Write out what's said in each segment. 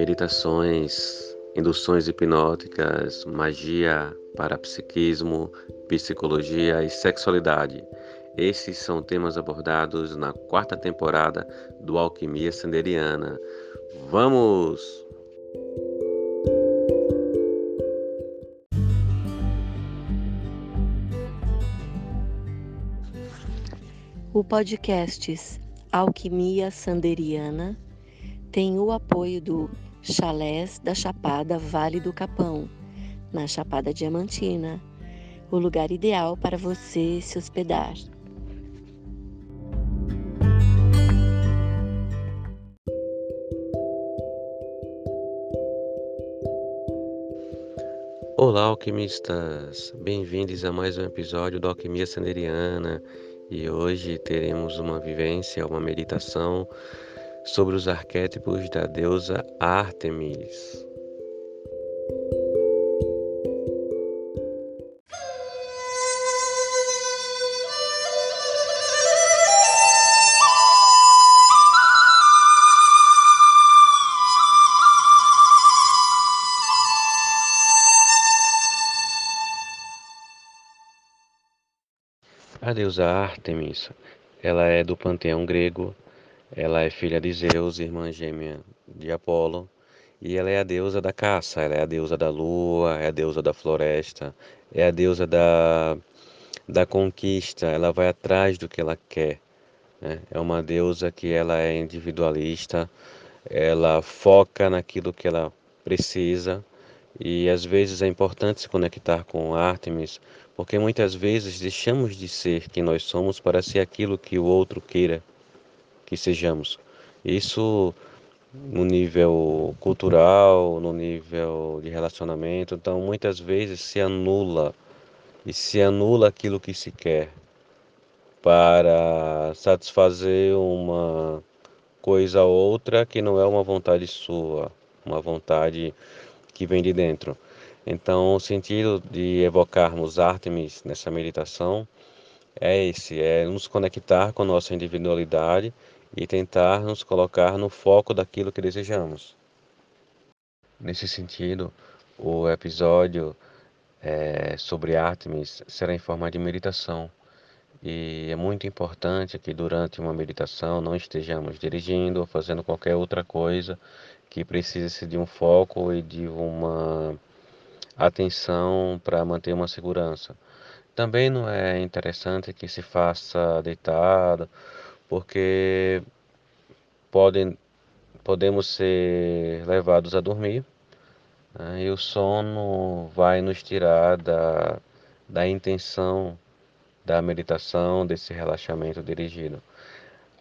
meditações, induções hipnóticas, magia, parapsiquismo, psicologia e sexualidade. Esses são temas abordados na quarta temporada do Alquimia Sanderiana. Vamos! O podcast Alquimia Sanderiana tem o apoio do Chalés da Chapada Vale do Capão, na Chapada Diamantina, o lugar ideal para você se hospedar. Olá, alquimistas! Bem-vindos a mais um episódio do Alquimia Sanderiana e hoje teremos uma vivência, uma meditação sobre os arquétipos da deusa Ártemis. A deusa Ártemis, ela é do panteão grego, ela é filha de Zeus, irmã gêmea de Apolo, e ela é a deusa da caça, ela é a deusa da lua, é a deusa da floresta, é a deusa da, da conquista, ela vai atrás do que ela quer. Né? É uma deusa que ela é individualista, ela foca naquilo que ela precisa, e às vezes é importante se conectar com Artemis porque muitas vezes deixamos de ser quem nós somos para ser aquilo que o outro queira que sejamos. Isso no nível cultural, no nível de relacionamento, então muitas vezes se anula e se anula aquilo que se quer para satisfazer uma coisa ou outra que não é uma vontade sua, uma vontade que vem de dentro. Então, o sentido de evocarmos Artemis nessa meditação é esse: é nos conectar com a nossa individualidade e tentar nos colocar no foco daquilo que desejamos. Nesse sentido, o episódio é, sobre Artemis será em forma de meditação. E é muito importante que durante uma meditação não estejamos dirigindo ou fazendo qualquer outra coisa que precise de um foco e de uma atenção para manter uma segurança. Também não é interessante que se faça deitado, porque podem, podemos ser levados a dormir né, e o sono vai nos tirar da, da intenção da meditação, desse relaxamento dirigido.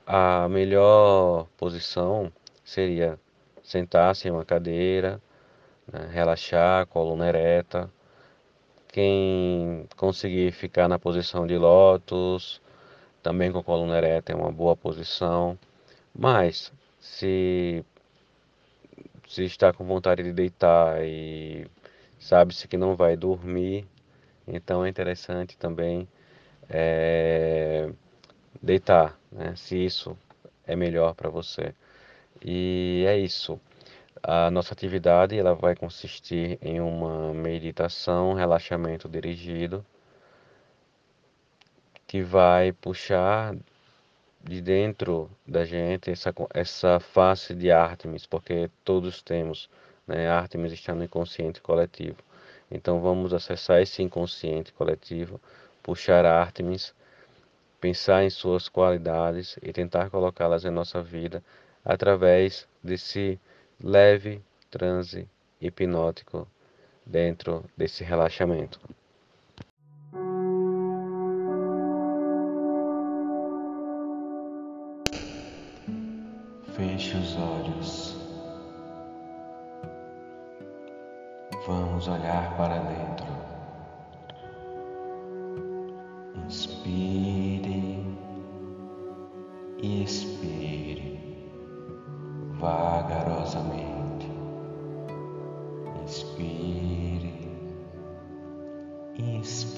A melhor posição seria sentar-se em uma cadeira, né? relaxar, coluna ereta. Quem conseguir ficar na posição de lótus, também com a coluna ereta é uma boa posição. Mas se, se está com vontade de deitar e sabe-se que não vai dormir, então é interessante também é, deitar, né? se isso é melhor para você. E é isso. A nossa atividade ela vai consistir em uma meditação, relaxamento dirigido, que vai puxar de dentro da gente essa, essa face de Artemis, porque todos temos, né? Artemis está no inconsciente coletivo. Então vamos acessar esse inconsciente coletivo, puxar Artemis, pensar em suas qualidades e tentar colocá-las em nossa vida através desse leve transe hipnótico dentro desse relaxamento.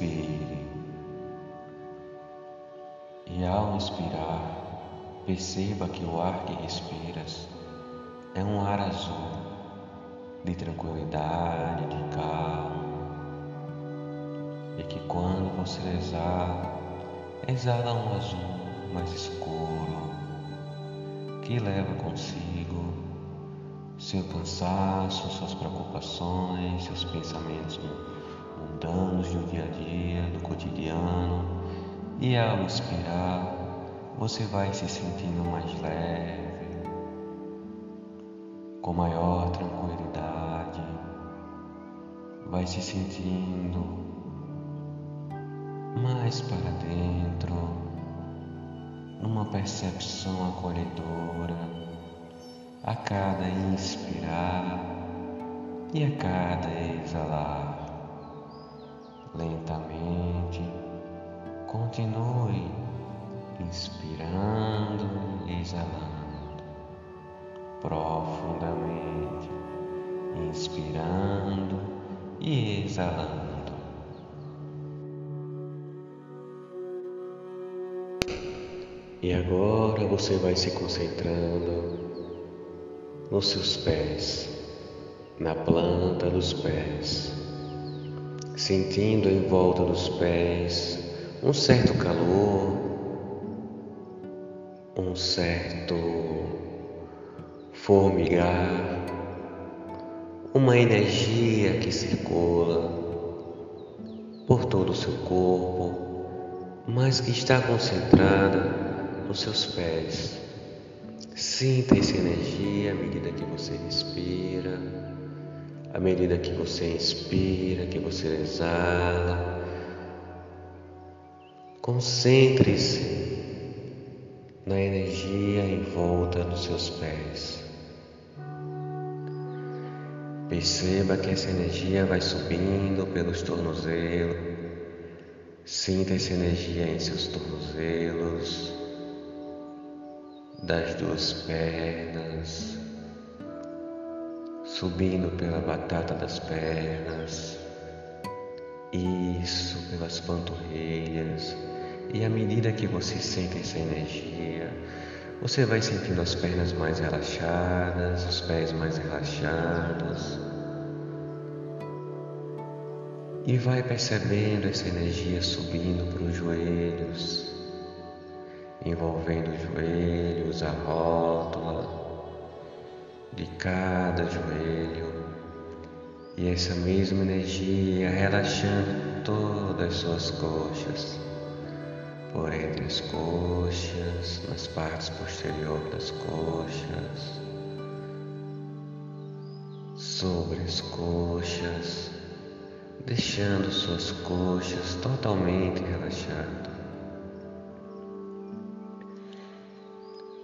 Inspire. E ao inspirar, perceba que o ar que respiras é um ar azul, de tranquilidade, de calma. E que quando você exala, exala um azul mais escuro, que leva consigo seu cansaço, suas preocupações, seus pensamentos mundanos do dia a dia, do cotidiano, e ao expirar, você vai se sentindo mais leve, com maior tranquilidade, vai se sentindo mais para dentro, numa percepção acolhedora, a cada inspirar e a cada exalar. Lentamente, continue inspirando e exalando. Profundamente, inspirando e exalando. E agora você vai se concentrando nos seus pés, na planta dos pés, sentindo em volta dos pés um certo calor, um certo formigar, uma energia que circula por todo o seu corpo, mas que está concentrada nos seus pés. Sinta essa energia à medida que você respira, à medida que você inspira, que você exala. Concentre-se na energia em volta dos seus pés. Perceba que essa energia vai subindo pelos tornozelos. Sinta essa energia em seus tornozelos das duas pernas, subindo pela batata das pernas, isso pelas panturrilhas, e à medida que você sente essa energia, você vai sentindo as pernas mais relaxadas, os pés mais relaxados. E vai percebendo essa energia subindo para os joelhos, envolvendo os joelhos, a rótula de cada joelho. E essa mesma energia relaxando todas as suas coxas, por entre as coxas, nas partes posteriores das coxas, sobre as coxas, deixando suas coxas totalmente relaxadas.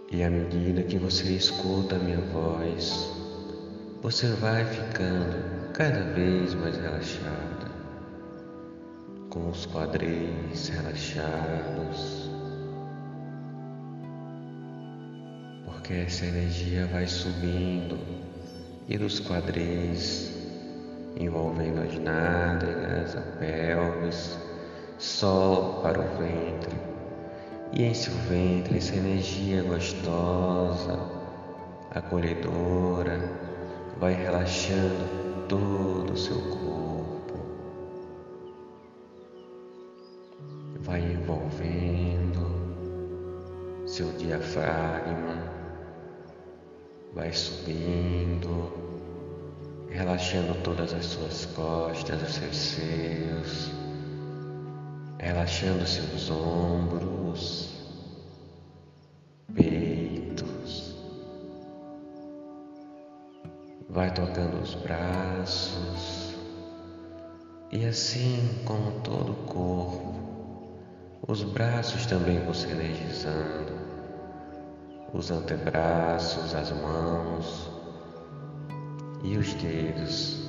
E à medida que você escuta a minha voz, você vai ficando cada vez mais relaxada, com os quadris relaxados, porque essa energia vai subindo e dos quadris envolvendo as nádegas, a pelvis, sol para o ventre e em seu ventre essa energia gostosa, acolhedora, vai relaxando todo o seu corpo, vai envolvendo seu diafragma, vai subindo, relaxando todas as suas costas, os seus seios relaxando seus ombros, peitos, vai tocando os braços. E assim como todo o corpo, os braços também você energizando, os antebraços, as mãos e os dedos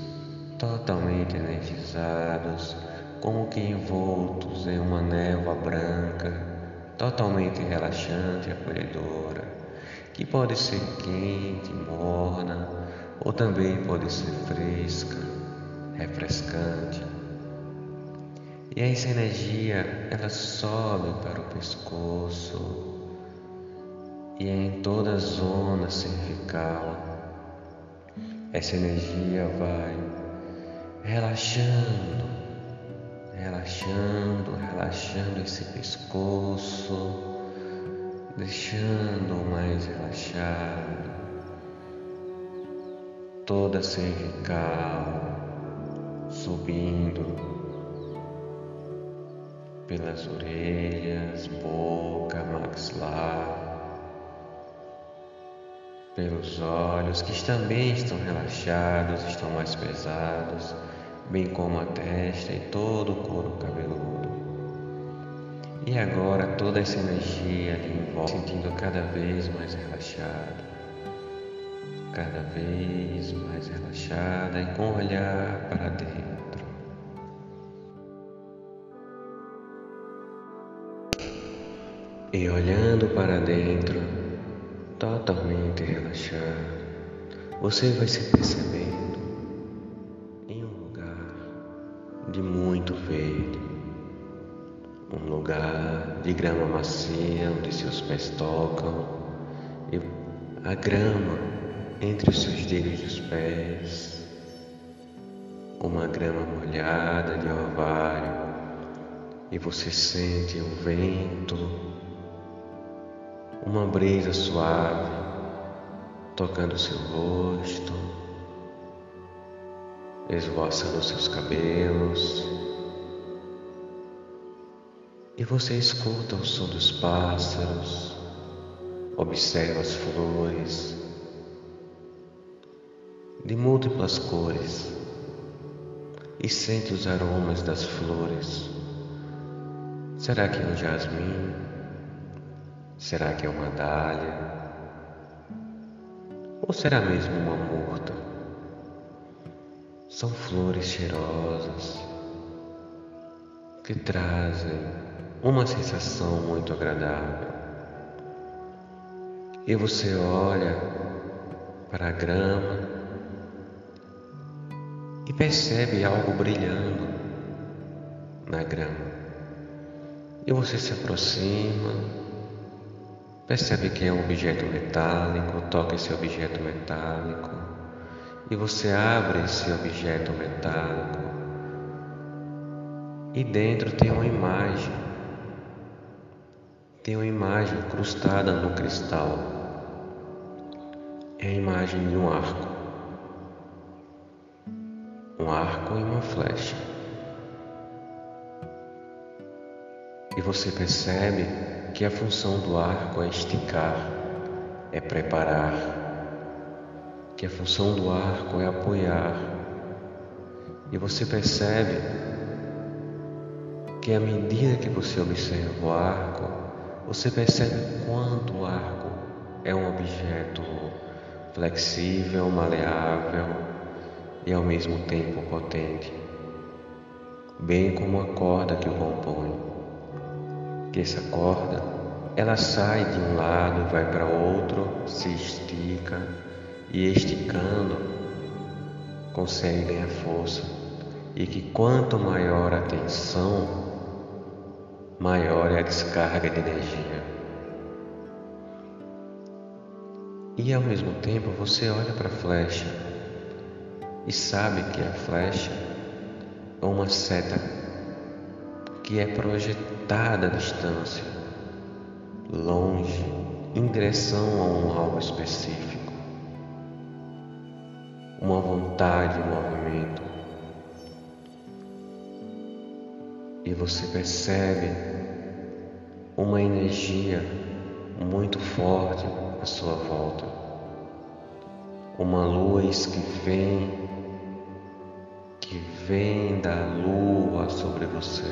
totalmente energizados como que envoltos em uma névoa branca, totalmente relaxante e acolhedora, que pode ser quente, morna, ou também pode ser fresca, refrescante. E essa energia, ela sobe para o pescoço e é em toda a zona cervical, essa energia vai relaxando, relaxando, relaxando esse pescoço, deixando mais relaxado, toda a cervical subindo pelas orelhas, boca, maxilar, pelos olhos que também estão relaxados, estão mais pesados, bem como a testa e todo o couro cabeludo. E agora toda essa energia ali em volta, sentindo cada vez mais relaxada, cada vez mais relaxada e com o olhar para dentro. E olhando para dentro, totalmente relaxado, você vai se percebendo verde, um lugar de grama macia onde seus pés tocam e a grama entre os seus dedos dos pés, uma grama molhada de orvalho e você sente o vento. Uma brisa suave tocando seu rosto, esvoaçando seus cabelos, e você escuta o som dos pássaros, observa as flores de múltiplas cores e sente os aromas das flores. Será que é um jasmim? Será que é uma dália? Ou será mesmo uma murta? São flores cheirosas que trazem uma sensação muito agradável. E você olha para a grama e percebe algo brilhando na grama. E você se aproxima Percebe que é um objeto metálico, toca esse objeto metálico e você abre esse objeto metálico e dentro tem uma imagem, tem uma imagem incrustada no cristal. É a imagem de um arco, um arco e uma flecha. E você percebe que a função do arco é esticar, é preparar, que a função do arco é apoiar. E você percebe que à medida que você observa o arco, você percebe quanto o arco é um objeto flexível, maleável e ao mesmo tempo potente, bem como a corda que o compõe. Que essa corda ela sai de um lado e vai para outro, se estica e esticando consegue ganhar força. E que quanto maior a tensão, maior é a descarga de energia. E ao mesmo tempo você olha para a flecha e sabe que a flecha é uma seta que é projetada à distância, longe, em direção a um algo específico, uma vontade, um movimento. E você percebe uma energia muito forte à sua volta, uma luz que vem, que vem da lua sobre você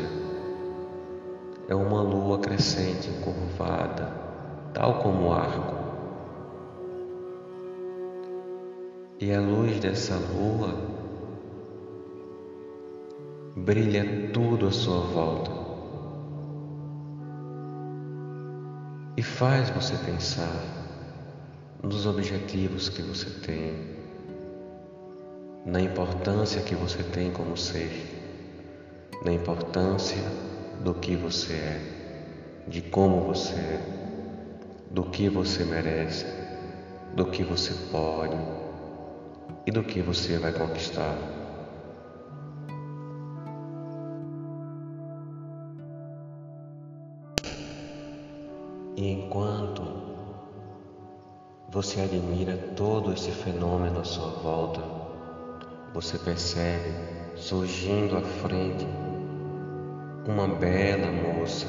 é uma lua crescente, encurvada, tal como o arco. E a luz dessa lua brilha tudo à sua volta e faz você pensar nos objetivos que você tem, na importância que você tem como ser, na importância do que você é, de como você é, do que você merece, do que você pode, e do que você vai conquistar. E enquanto você admira todo esse fenômeno à sua volta, você percebe surgindo à frente uma bela moça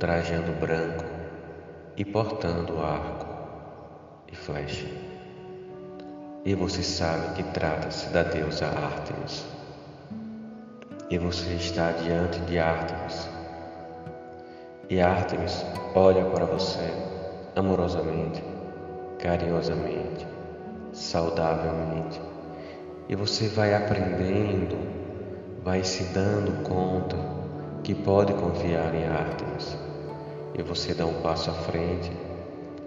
trajando branco e portando arco e flecha. E você sabe que trata-se da deusa Ártemis. E você está diante de Ártemis. E Ártemis olha para você amorosamente, carinhosamente, saudavelmente. E você vai aprendendo, vai se dando conta que pode confiar em Ártemis. E você dá um passo à frente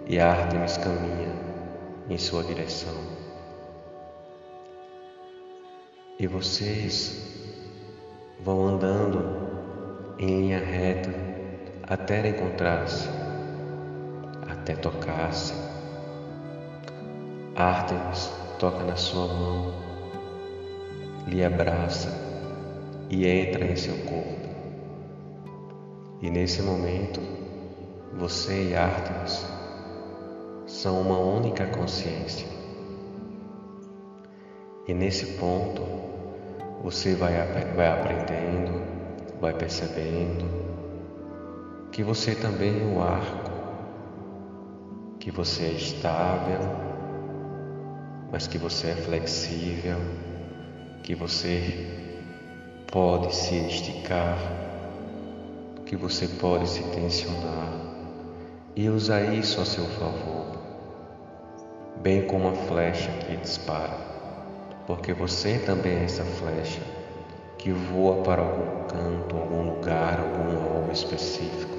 e Ártemis caminha em sua direção. E vocês vão andando em linha reta até encontrar-se, até tocar-se. Artemis toca na sua mão, lhe abraça e entra em seu corpo. E nesse momento, você e Artemis são uma única consciência. E nesse ponto, você vai, vai aprendendo, vai percebendo que você também é um arco, que você é estável, mas que você é flexível, que você pode se esticar, que você pode se tensionar e usar isso a seu favor, bem como a flecha que dispara porque você também é essa flecha que voa para algum canto, algum lugar, algum alvo específico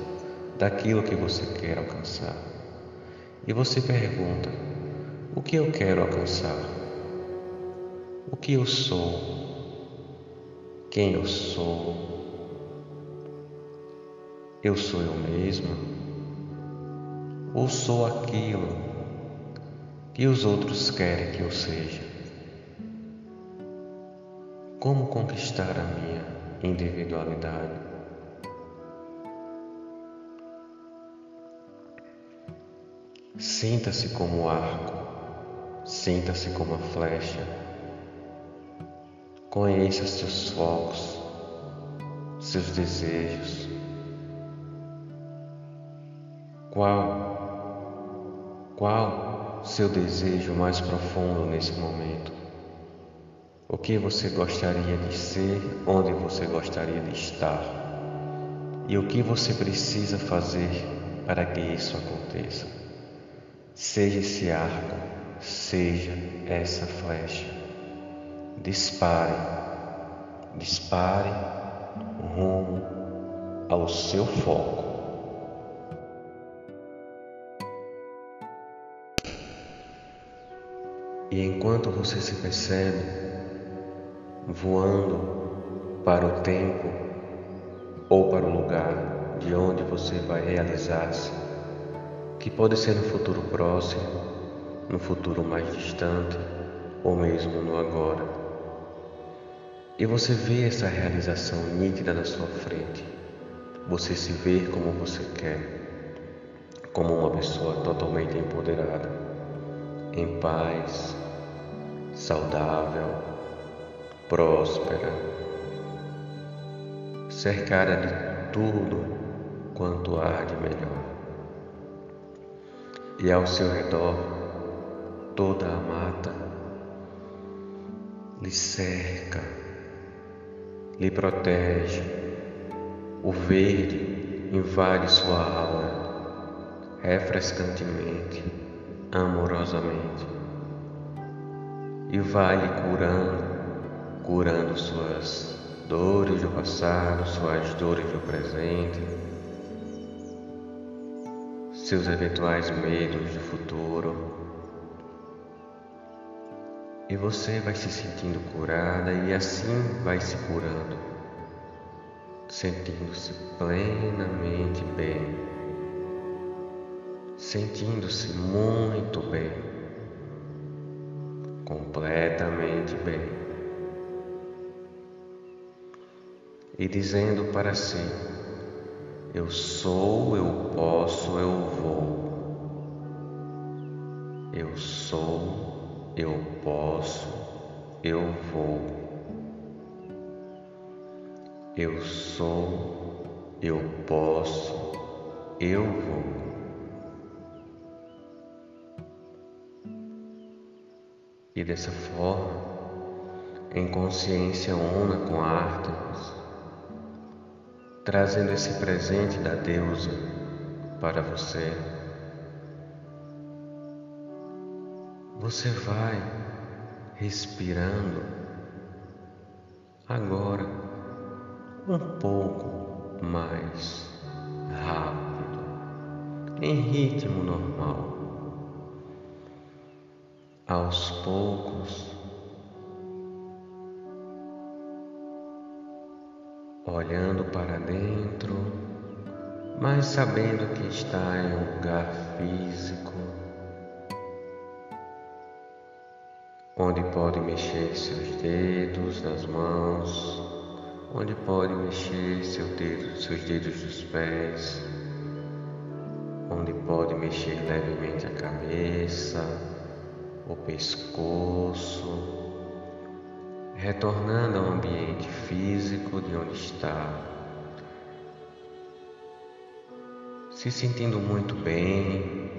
daquilo que você quer alcançar. E você pergunta: o que eu quero alcançar? O que eu sou? Quem eu sou? Eu sou eu mesma? Ou sou aquilo que os outros querem que eu seja? Como conquistar a minha individualidade? Sinta-se como arco, sinta-se como a flecha. Conheça seus focos, seus desejos. Qual, qual seu desejo mais profundo nesse momento? O que você gostaria de ser, onde você gostaria de estar e o que você precisa fazer para que isso aconteça. Seja esse arco, seja essa flecha. Dispare, dispare rumo ao seu foco. E enquanto você se percebe voando para o tempo ou para o lugar de onde você vai realizar-se, que pode ser no futuro próximo, no futuro mais distante ou mesmo no agora. E você vê essa realização nítida na sua frente. Você se vê como você quer, como uma pessoa totalmente empoderada, em paz, saudável, próspera, cercada de tudo quanto há de melhor. E ao seu redor, toda a mata lhe cerca, lhe protege, o verde invade sua aura refrescantemente, amorosamente, e vai lhe curando curando suas dores do passado, suas dores do presente, seus eventuais medos do futuro. E você vai se sentindo curada e assim vai se curando, sentindo-se plenamente bem, sentindo-se muito bem completamente bem. E dizendo para si: Eu sou, eu posso, eu vou. Eu sou, eu posso, eu vou. Eu sou, eu posso, eu vou. E dessa forma, em consciência una com Artemis, trazendo esse presente da deusa para você, você vai respirando agora um pouco mais rápido, em ritmo normal. Aos poucos, olhando para dentro, mas sabendo que está em um lugar físico, onde pode mexer seus dedos das mãos, onde pode mexer seu dedo, seus dedos dos pés, onde pode mexer levemente a cabeça o pescoço, retornando ao ambiente físico de onde está, se sentindo muito bem,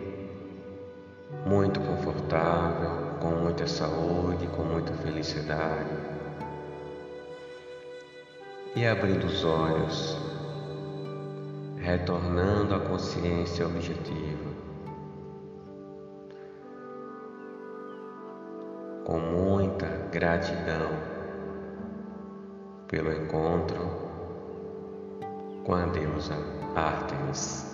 muito confortável, com muita saúde, com muita felicidade. E abrindo os olhos, retornando à consciência objetiva. com muita gratidão pelo encontro com a deusa Artemis.